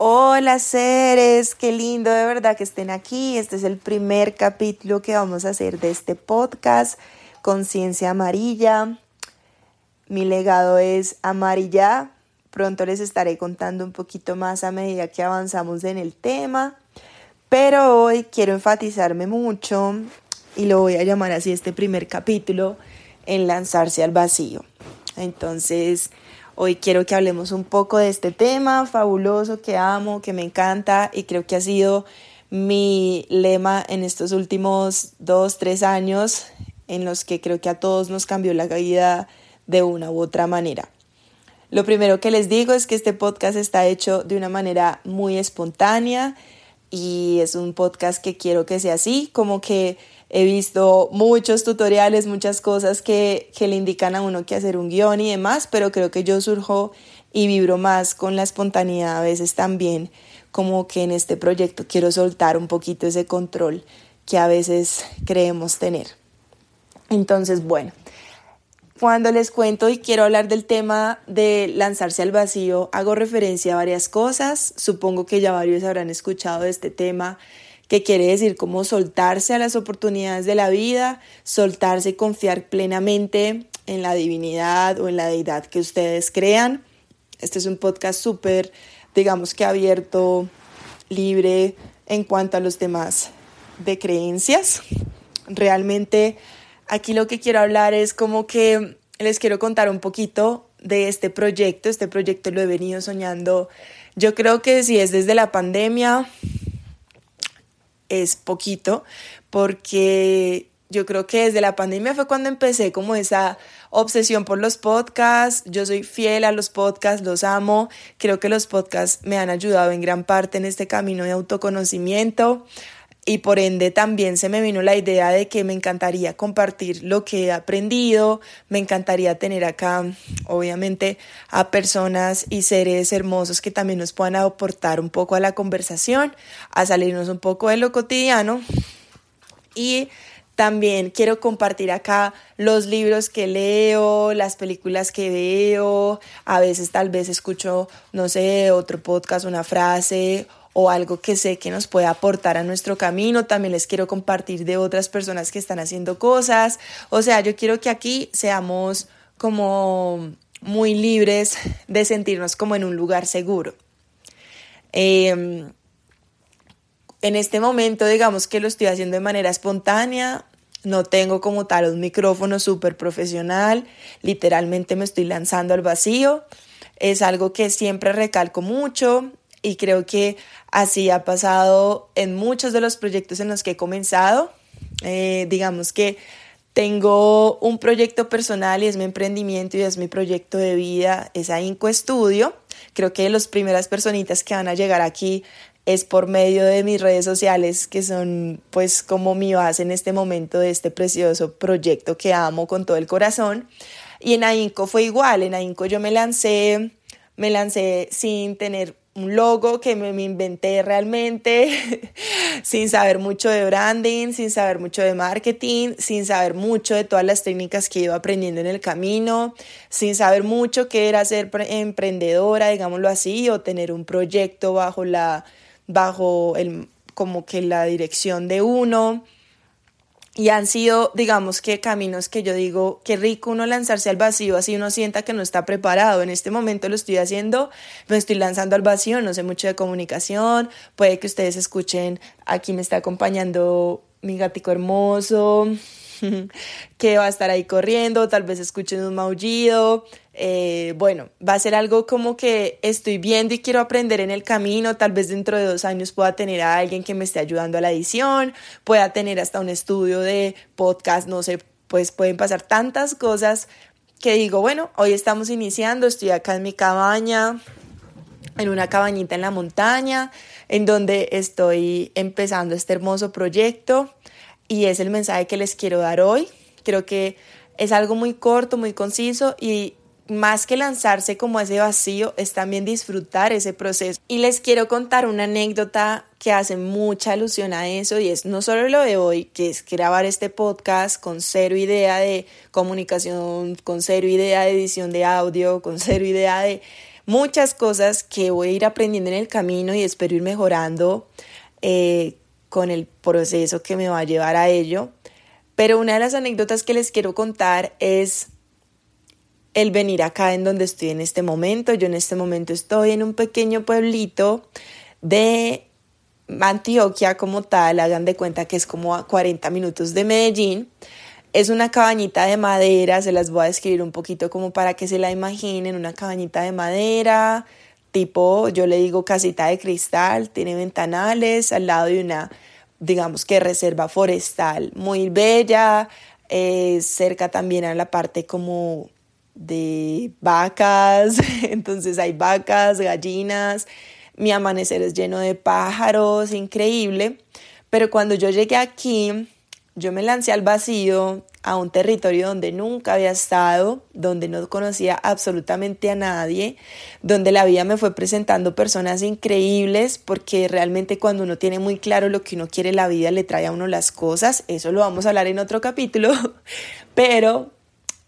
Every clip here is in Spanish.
Hola seres, qué lindo de verdad que estén aquí. Este es el primer capítulo que vamos a hacer de este podcast, Conciencia Amarilla. Mi legado es amarilla. Pronto les estaré contando un poquito más a medida que avanzamos en el tema. Pero hoy quiero enfatizarme mucho y lo voy a llamar así este primer capítulo en lanzarse al vacío. Entonces, hoy quiero que hablemos un poco de este tema fabuloso que amo, que me encanta y creo que ha sido mi lema en estos últimos dos, tres años en los que creo que a todos nos cambió la vida de una u otra manera. Lo primero que les digo es que este podcast está hecho de una manera muy espontánea y es un podcast que quiero que sea así, como que he visto muchos tutoriales, muchas cosas que, que le indican a uno que hacer un guion y demás, pero creo que yo surjo y vibro más con la espontaneidad a veces también, como que en este proyecto quiero soltar un poquito ese control que a veces creemos tener. Entonces, bueno, cuando les cuento y quiero hablar del tema de lanzarse al vacío, hago referencia a varias cosas. Supongo que ya varios habrán escuchado de este tema, que quiere decir cómo soltarse a las oportunidades de la vida, soltarse y confiar plenamente en la divinidad o en la deidad que ustedes crean. Este es un podcast súper, digamos que abierto, libre en cuanto a los temas de creencias. Realmente Aquí lo que quiero hablar es como que les quiero contar un poquito de este proyecto. Este proyecto lo he venido soñando. Yo creo que si es desde la pandemia, es poquito, porque yo creo que desde la pandemia fue cuando empecé como esa obsesión por los podcasts. Yo soy fiel a los podcasts, los amo. Creo que los podcasts me han ayudado en gran parte en este camino de autoconocimiento y por ende también se me vino la idea de que me encantaría compartir lo que he aprendido, me encantaría tener acá obviamente a personas y seres hermosos que también nos puedan aportar un poco a la conversación, a salirnos un poco de lo cotidiano. Y también quiero compartir acá los libros que leo, las películas que veo, a veces tal vez escucho, no sé, otro podcast, una frase o algo que sé que nos puede aportar a nuestro camino. También les quiero compartir de otras personas que están haciendo cosas. O sea, yo quiero que aquí seamos como muy libres de sentirnos como en un lugar seguro. Em, en este momento, digamos que lo estoy haciendo de manera espontánea. No tengo como tal un micrófono súper profesional. Literalmente me estoy lanzando al vacío. Es algo que siempre recalco mucho y creo que así ha pasado en muchos de los proyectos en los que he comenzado. Eh, digamos que tengo un proyecto personal y es mi emprendimiento y es mi proyecto de vida, es Inco Estudio. Creo que las primeras personitas que van a llegar aquí es por medio de mis redes sociales, que son pues como mi base en este momento de este precioso proyecto que amo con todo el corazón. Y en AINCO fue igual, en AINCO yo me lancé, me lancé sin tener un logo que me, inventé realmente, sin saber mucho de branding, sin saber mucho de marketing, sin saber mucho de todas las técnicas que iba aprendiendo en el camino, sin saber mucho qué era ser emprendedora, digámoslo así, o tener un proyecto bajo la, bajo el, como que la dirección de uno. Y han sido, digamos que caminos que yo digo, qué rico uno lanzarse al vacío, así uno sienta que no está preparado. En este momento lo estoy haciendo, me estoy lanzando al vacío, no sé mucho de comunicación, puede que ustedes escuchen, aquí me está acompañando mi gatico hermoso, que va a estar ahí corriendo, tal vez escuchen un maullido. Eh, bueno, va a ser algo como que estoy viendo y quiero aprender en el camino, tal vez dentro de dos años pueda tener a alguien que me esté ayudando a la edición, pueda tener hasta un estudio de podcast, no sé, pues pueden pasar tantas cosas que digo, bueno, hoy estamos iniciando, estoy acá en mi cabaña, en una cabañita en la montaña, en donde estoy empezando este hermoso proyecto y es el mensaje que les quiero dar hoy. Creo que es algo muy corto, muy conciso y más que lanzarse como ese vacío, es también disfrutar ese proceso. Y les quiero contar una anécdota que hace mucha alusión a eso y es no solo lo de hoy, que es grabar este podcast con cero idea de comunicación, con cero idea de edición de audio, con cero idea de muchas cosas que voy a ir aprendiendo en el camino y espero ir mejorando eh, con el proceso que me va a llevar a ello. Pero una de las anécdotas que les quiero contar es el venir acá en donde estoy en este momento. Yo en este momento estoy en un pequeño pueblito de Antioquia como tal, hagan de cuenta que es como a 40 minutos de Medellín. Es una cabañita de madera, se las voy a describir un poquito como para que se la imaginen, una cabañita de madera, tipo, yo le digo casita de cristal, tiene ventanales al lado de una, digamos que reserva forestal muy bella, eh, cerca también a la parte como de vacas, entonces hay vacas, gallinas, mi amanecer es lleno de pájaros, increíble, pero cuando yo llegué aquí, yo me lancé al vacío, a un territorio donde nunca había estado, donde no conocía absolutamente a nadie, donde la vida me fue presentando personas increíbles, porque realmente cuando uno tiene muy claro lo que uno quiere, la vida le trae a uno las cosas, eso lo vamos a hablar en otro capítulo, pero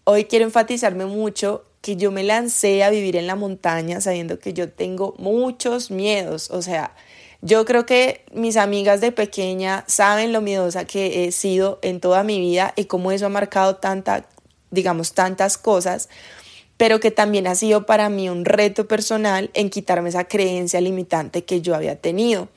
Hoy quiero enfatizarme mucho que yo me lancé a vivir en la montaña sabiendo que yo tengo muchos miedos, o sea, yo creo que mis amigas de pequeña saben lo miedosa que he sido en toda mi vida y cómo eso ha marcado tanta, digamos, tantas cosas, pero que también ha sido para mí un reto personal en quitarme esa creencia limitante que yo había tenido.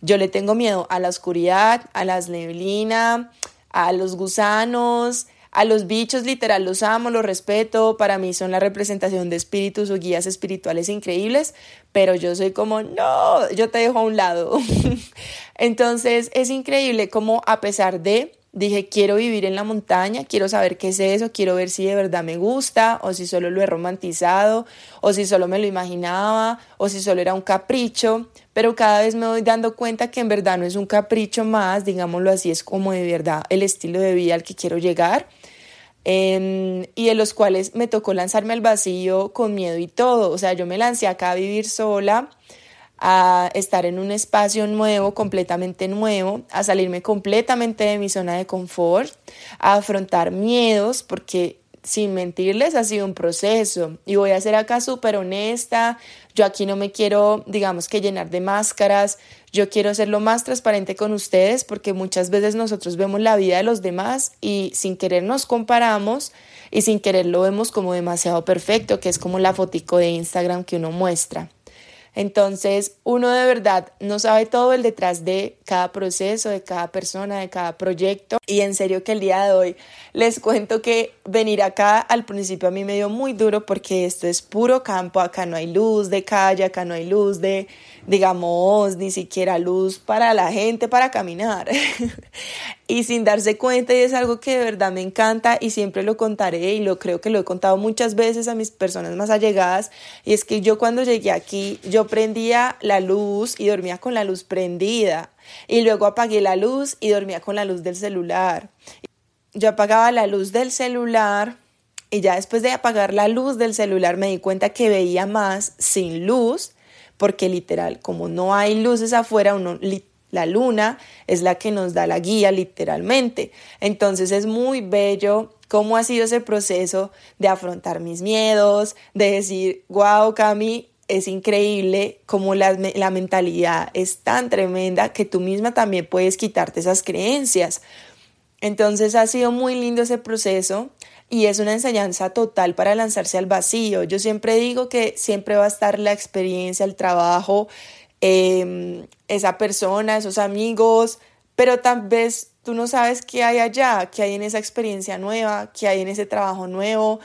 Yo le tengo miedo a la oscuridad, a las neblinas, a los gusanos, a los bichos literal los amo, los respeto, para mí son la representación de espíritus o guías espirituales increíbles, pero yo soy como, no, yo te dejo a un lado. Entonces es increíble como a pesar de, dije, quiero vivir en la montaña, quiero saber qué es eso, quiero ver si de verdad me gusta o si solo lo he romantizado o si solo me lo imaginaba o si solo era un capricho, pero cada vez me voy dando cuenta que en verdad no es un capricho más, digámoslo así, es como de verdad el estilo de vida al que quiero llegar Em, y de los cuales me tocó lanzarme al vacío con miedo y todo. O sea, yo me lancé acá a vivir sola, a estar en un espacio nuevo, completamente nuevo, a salirme completamente de mi zona de confort, a afrontar miedos, porque sin mentirles, ha sido un proceso y voy a ser acá súper honesta. Yo aquí no me quiero, digamos que llenar de máscaras. Yo quiero ser lo más transparente con ustedes porque muchas veces nosotros vemos la vida de los demás y sin querer nos comparamos y sin querer lo vemos como demasiado perfecto, que es como la fotico de Instagram que uno muestra. Entonces, uno de verdad no sabe todo el detrás de cada proceso, de cada persona, de cada proyecto. Y en serio que el día de hoy les cuento que venir acá al principio a mí me dio muy duro porque esto es puro campo, acá no hay luz de calle, acá no hay luz de, digamos, ni siquiera luz para la gente para caminar. y sin darse cuenta y es algo que de verdad me encanta y siempre lo contaré y lo creo que lo he contado muchas veces a mis personas más allegadas y es que yo cuando llegué aquí yo prendía la luz y dormía con la luz prendida y luego apagué la luz y dormía con la luz del celular. Yo apagaba la luz del celular y ya después de apagar la luz del celular me di cuenta que veía más sin luz porque literal como no hay luces afuera uno la luna es la que nos da la guía literalmente. Entonces es muy bello cómo ha sido ese proceso de afrontar mis miedos, de decir, wow, Cami, es increíble cómo la, la mentalidad es tan tremenda que tú misma también puedes quitarte esas creencias. Entonces ha sido muy lindo ese proceso y es una enseñanza total para lanzarse al vacío. Yo siempre digo que siempre va a estar la experiencia, el trabajo, Em, esa persona, esos amigos, pero tal vez tú no sabes qué hay allá, qué hay en esa experiencia nueva, qué hay en ese trabajo nuevo,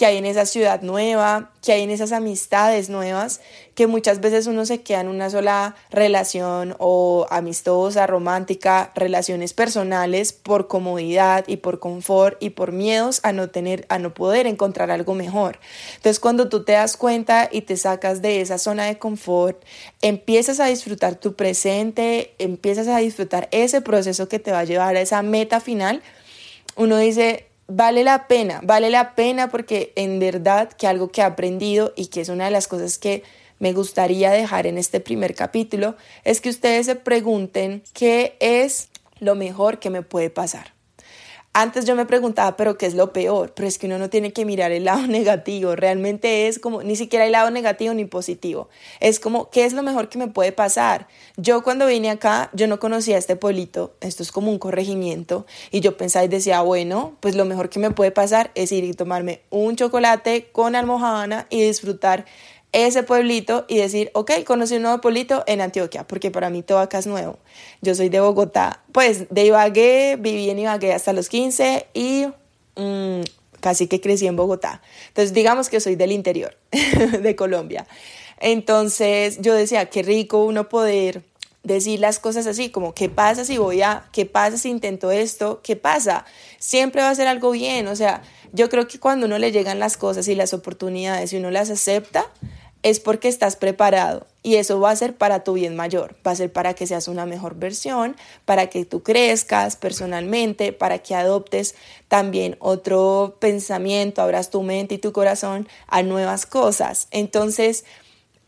qué hay en esa ciudad nueva, que hay en esas amistades nuevas, que muchas veces uno se queda en una sola relación o amistosa, romántica, relaciones personales por comodidad y por confort y por miedos a no tener, a no poder encontrar algo mejor. Entonces, cuando tú te das cuenta y te sacas de esa zona de confort, empiezas a disfrutar tu presente, empiezas a disfrutar ese proceso que te va a llevar a esa meta final, uno dice, vale la pena, vale la pena porque en verdad que algo que he aprendido y que es una de las cosas que me gustaría dejar en este primer capítulo es que ustedes se pregunten qué es lo mejor que me puede pasar. Antes yo me preguntaba, pero ¿qué es lo peor? Pero es que uno no tiene que mirar el lado negativo. Realmente es como, ni siquiera hay lado negativo ni positivo. Es como, ¿qué es lo mejor que me puede pasar? Yo cuando vine acá, yo no conocía este pueblito. Esto es como un corregimiento. Y yo pensaba y decía, bueno, pues lo mejor que me puede pasar es ir y tomarme un chocolate con almohadana y disfrutar ese pueblito y decir, ok, conocí un nuevo pueblito en Antioquia, porque para mí todo acá es nuevo. Yo soy de Bogotá, pues de Ibagué, viví en Ibagué hasta los 15 y mm, casi que crecí en Bogotá. Entonces digamos que soy del interior de Colombia. Entonces yo decía, qué rico uno poder decir las cosas así, como, ¿qué pasa si voy a, qué pasa si intento esto? ¿Qué pasa? Siempre va a ser algo bien, o sea, yo creo que cuando uno le llegan las cosas y las oportunidades y uno las acepta, es porque estás preparado y eso va a ser para tu bien mayor, va a ser para que seas una mejor versión, para que tú crezcas personalmente, para que adoptes también otro pensamiento, abras tu mente y tu corazón a nuevas cosas. Entonces,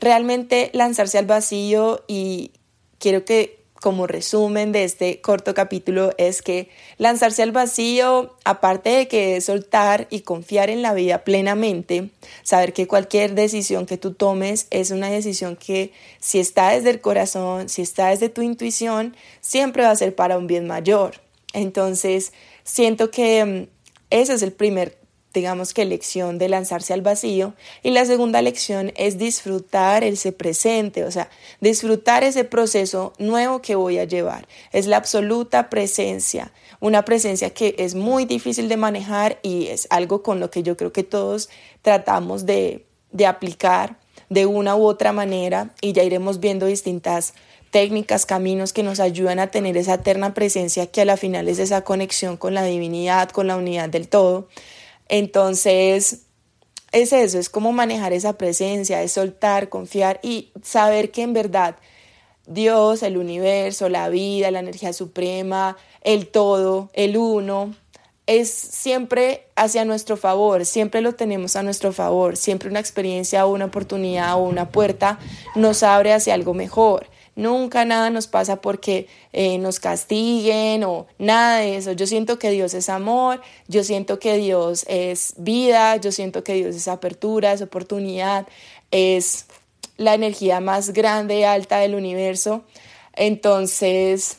realmente lanzarse al vacío y quiero que como resumen de este corto capítulo es que lanzarse al vacío, aparte de que es soltar y confiar en la vida plenamente, saber que cualquier decisión que tú tomes es una decisión que si está desde el corazón, si está desde tu intuición, siempre va a ser para un bien mayor. Entonces, siento que mm, ese es el primer digamos que lección de lanzarse al vacío y la segunda lección es disfrutar ese presente, o sea, disfrutar ese proceso nuevo que voy a llevar. Es la absoluta presencia, una presencia que es muy difícil de manejar y es algo con lo que yo creo que todos tratamos de, de aplicar de una u otra manera y ya iremos viendo distintas técnicas, caminos que nos ayudan a tener esa eterna presencia que a la final es esa conexión con la divinidad, con la unidad del todo. Entonces, es eso, es como manejar esa presencia, es soltar, confiar y saber que en verdad Dios, el universo, la vida, la energía suprema, el todo, el uno, es siempre hacia nuestro favor, siempre lo tenemos a nuestro favor, siempre una experiencia o una oportunidad o una puerta nos abre hacia algo mejor. Nunca nada nos pasa porque eh, nos castiguen o nada de eso. Yo siento que Dios es amor, yo siento que Dios es vida, yo siento que Dios es apertura, es oportunidad, es la energía más grande y alta del universo. Entonces,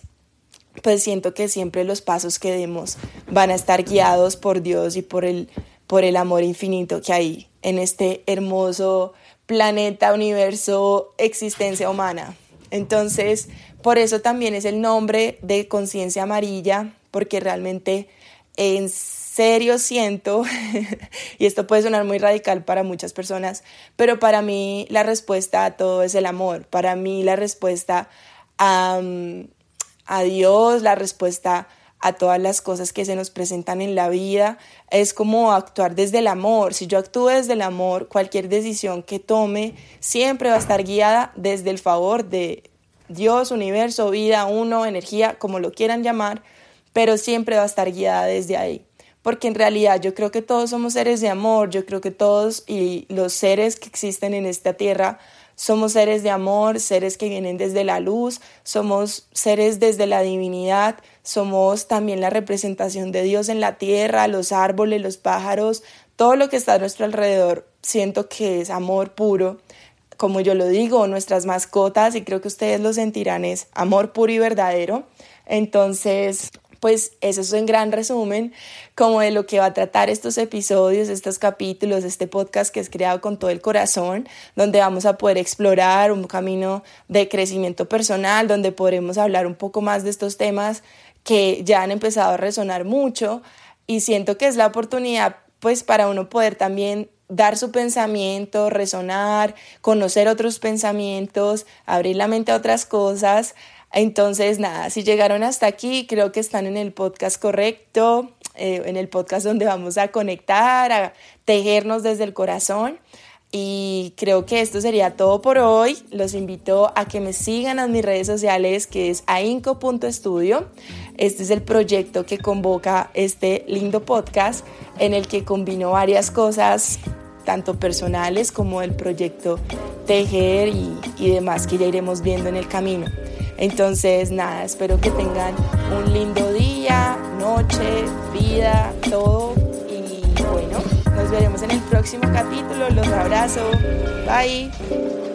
pues siento que siempre los pasos que demos van a estar guiados por Dios y por el, por el amor infinito que hay en este hermoso planeta, universo, existencia humana. Entonces, por eso también es el nombre de conciencia amarilla, porque realmente en serio siento, y esto puede sonar muy radical para muchas personas, pero para mí la respuesta a todo es el amor. Para mí la respuesta a, a Dios, la respuesta a todas las cosas que se nos presentan en la vida, es como actuar desde el amor. Si yo actúo desde el amor, cualquier decisión que tome siempre va a estar guiada desde el favor de Dios, universo, vida, uno, energía, como lo quieran llamar, pero siempre va a estar guiada desde ahí. Porque en realidad yo creo que todos somos seres de amor, yo creo que todos y los seres que existen en esta tierra somos seres de amor, seres que vienen desde la luz, somos seres desde la divinidad, somos también la representación de Dios en la tierra, los árboles, los pájaros, todo lo que está a nuestro alrededor, siento que es amor puro. Como yo lo digo, nuestras mascotas, y creo que ustedes lo sentirán, es amor puro y verdadero. Entonces, pues eso es en gran resumen como de lo que va a tratar estos episodios, estos capítulos, este podcast que es creado con todo el corazón, donde vamos a poder explorar un camino de crecimiento personal, donde podremos hablar un poco más de estos temas que ya han empezado a resonar mucho. Y siento que es la oportunidad pues para uno poder también dar su pensamiento, resonar, conocer otros pensamientos, abrir la mente a otras cosas, entonces, nada, si llegaron hasta aquí, creo que están en el podcast correcto, eh, en el podcast donde vamos a conectar, a tejernos desde el corazón. Y creo que esto sería todo por hoy. Los invito a que me sigan en mis redes sociales, que es ainco.studio. Este es el proyecto que convoca este lindo podcast en el que combino varias cosas, tanto personales como el proyecto Tejer y, y demás que ya iremos viendo en el camino. Entonces, nada, espero que tengan un lindo día, noche, vida, todo. Y bueno, nos veremos en el próximo capítulo. Los abrazo. Bye.